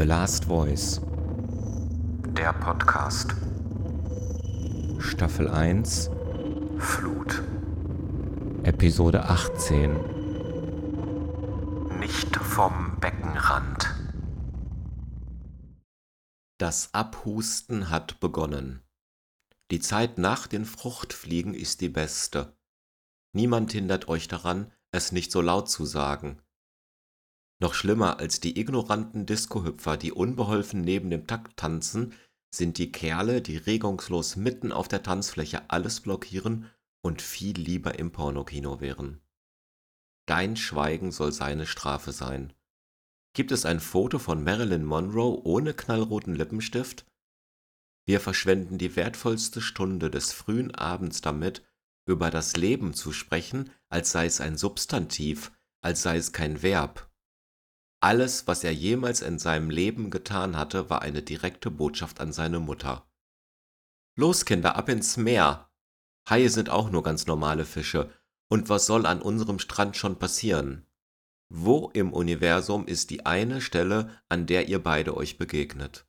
The Last Voice, Der Podcast Staffel 1, Flut. Episode 18. Nicht vom Beckenrand. Das Abhusten hat begonnen. Die Zeit nach den Fruchtfliegen ist die beste. Niemand hindert euch daran, es nicht so laut zu sagen. Noch schlimmer als die ignoranten Diskohüpfer, die unbeholfen neben dem Takt tanzen, sind die Kerle, die regungslos mitten auf der Tanzfläche alles blockieren und viel lieber im Pornokino wären. Dein Schweigen soll seine Strafe sein. Gibt es ein Foto von Marilyn Monroe ohne knallroten Lippenstift? Wir verschwenden die wertvollste Stunde des frühen Abends damit, über das Leben zu sprechen, als sei es ein Substantiv, als sei es kein Verb. Alles, was er jemals in seinem Leben getan hatte, war eine direkte Botschaft an seine Mutter. Los, Kinder, ab ins Meer! Haie sind auch nur ganz normale Fische, und was soll an unserem Strand schon passieren? Wo im Universum ist die eine Stelle, an der ihr beide euch begegnet?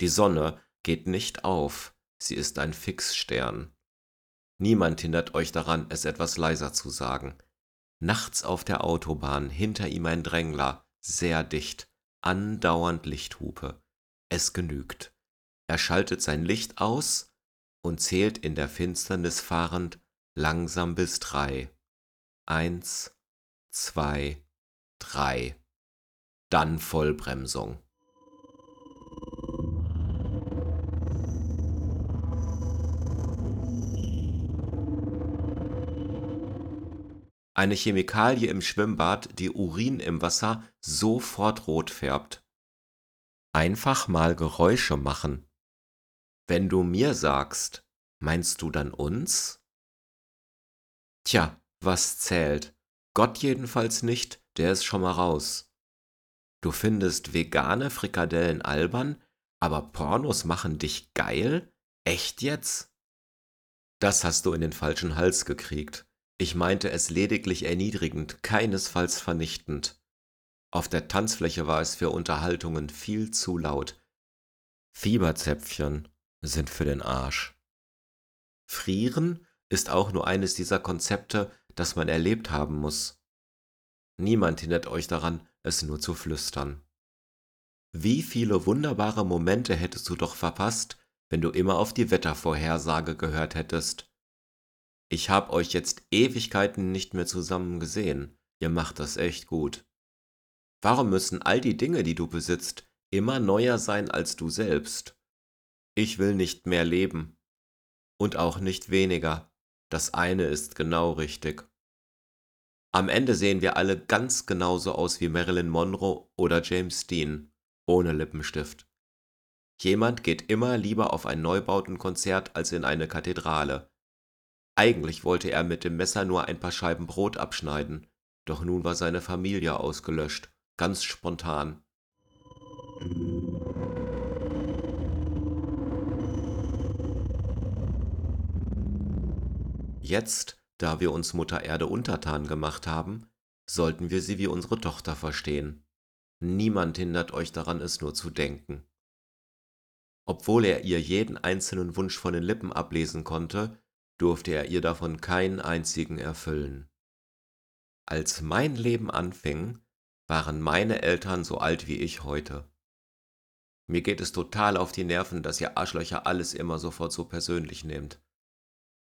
Die Sonne geht nicht auf, sie ist ein Fixstern. Niemand hindert euch daran, es etwas leiser zu sagen. Nachts auf der Autobahn, hinter ihm ein Drängler, sehr dicht, andauernd Lichthupe. Es genügt. Er schaltet sein Licht aus und zählt in der Finsternis fahrend langsam bis drei. Eins, zwei, drei. Dann Vollbremsung. Eine Chemikalie im Schwimmbad, die Urin im Wasser sofort rot färbt. Einfach mal Geräusche machen. Wenn du mir sagst, meinst du dann uns? Tja, was zählt? Gott jedenfalls nicht, der ist schon mal raus. Du findest vegane Frikadellen albern, aber Pornos machen dich geil? Echt jetzt? Das hast du in den falschen Hals gekriegt. Ich meinte es lediglich erniedrigend, keinesfalls vernichtend. Auf der Tanzfläche war es für Unterhaltungen viel zu laut. Fieberzäpfchen sind für den Arsch. Frieren ist auch nur eines dieser Konzepte, das man erlebt haben muss. Niemand hindert euch daran, es nur zu flüstern. Wie viele wunderbare Momente hättest du doch verpasst, wenn du immer auf die Wettervorhersage gehört hättest. Ich hab euch jetzt Ewigkeiten nicht mehr zusammen gesehen. Ihr macht das echt gut. Warum müssen all die Dinge, die du besitzt, immer neuer sein als du selbst? Ich will nicht mehr leben. Und auch nicht weniger. Das eine ist genau richtig. Am Ende sehen wir alle ganz genauso aus wie Marilyn Monroe oder James Dean, ohne Lippenstift. Jemand geht immer lieber auf ein Neubautenkonzert als in eine Kathedrale. Eigentlich wollte er mit dem Messer nur ein paar Scheiben Brot abschneiden, doch nun war seine Familie ausgelöscht, ganz spontan. Jetzt, da wir uns Mutter Erde untertan gemacht haben, sollten wir sie wie unsere Tochter verstehen. Niemand hindert euch daran, es nur zu denken. Obwohl er ihr jeden einzelnen Wunsch von den Lippen ablesen konnte, durfte er ihr davon keinen einzigen erfüllen. Als mein Leben anfing, waren meine Eltern so alt wie ich heute. Mir geht es total auf die Nerven, dass ihr Arschlöcher alles immer sofort so persönlich nehmt.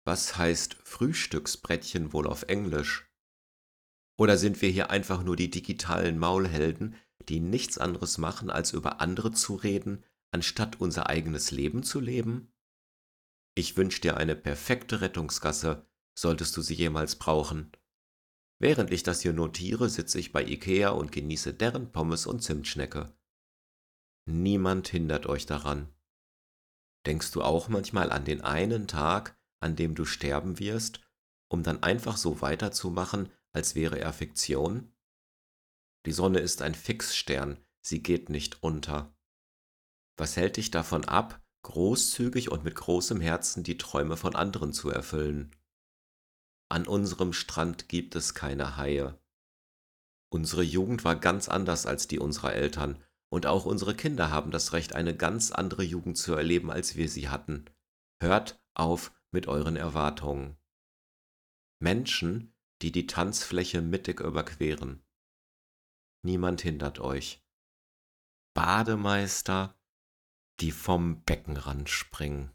Was heißt Frühstücksbrettchen wohl auf Englisch? Oder sind wir hier einfach nur die digitalen Maulhelden, die nichts anderes machen, als über andere zu reden, anstatt unser eigenes Leben zu leben? Ich wünsch dir eine perfekte Rettungsgasse, solltest du sie jemals brauchen. Während ich das hier notiere, sitze ich bei Ikea und genieße deren Pommes und Zimtschnecke. Niemand hindert euch daran. Denkst du auch manchmal an den einen Tag, an dem du sterben wirst, um dann einfach so weiterzumachen, als wäre er Fiktion? Die Sonne ist ein Fixstern, sie geht nicht unter. Was hält dich davon ab, großzügig und mit großem Herzen die Träume von anderen zu erfüllen? An unserem Strand gibt es keine Haie. Unsere Jugend war ganz anders als die unserer Eltern, Und auch unsere Kinder haben das Recht, eine ganz andere Jugend zu erleben, als wir sie hatten. Hört auf mit euren Erwartungen. Menschen, die die Tanzfläche mittig überqueren. Niemand hindert euch. Bademeister, die vom Beckenrand springen.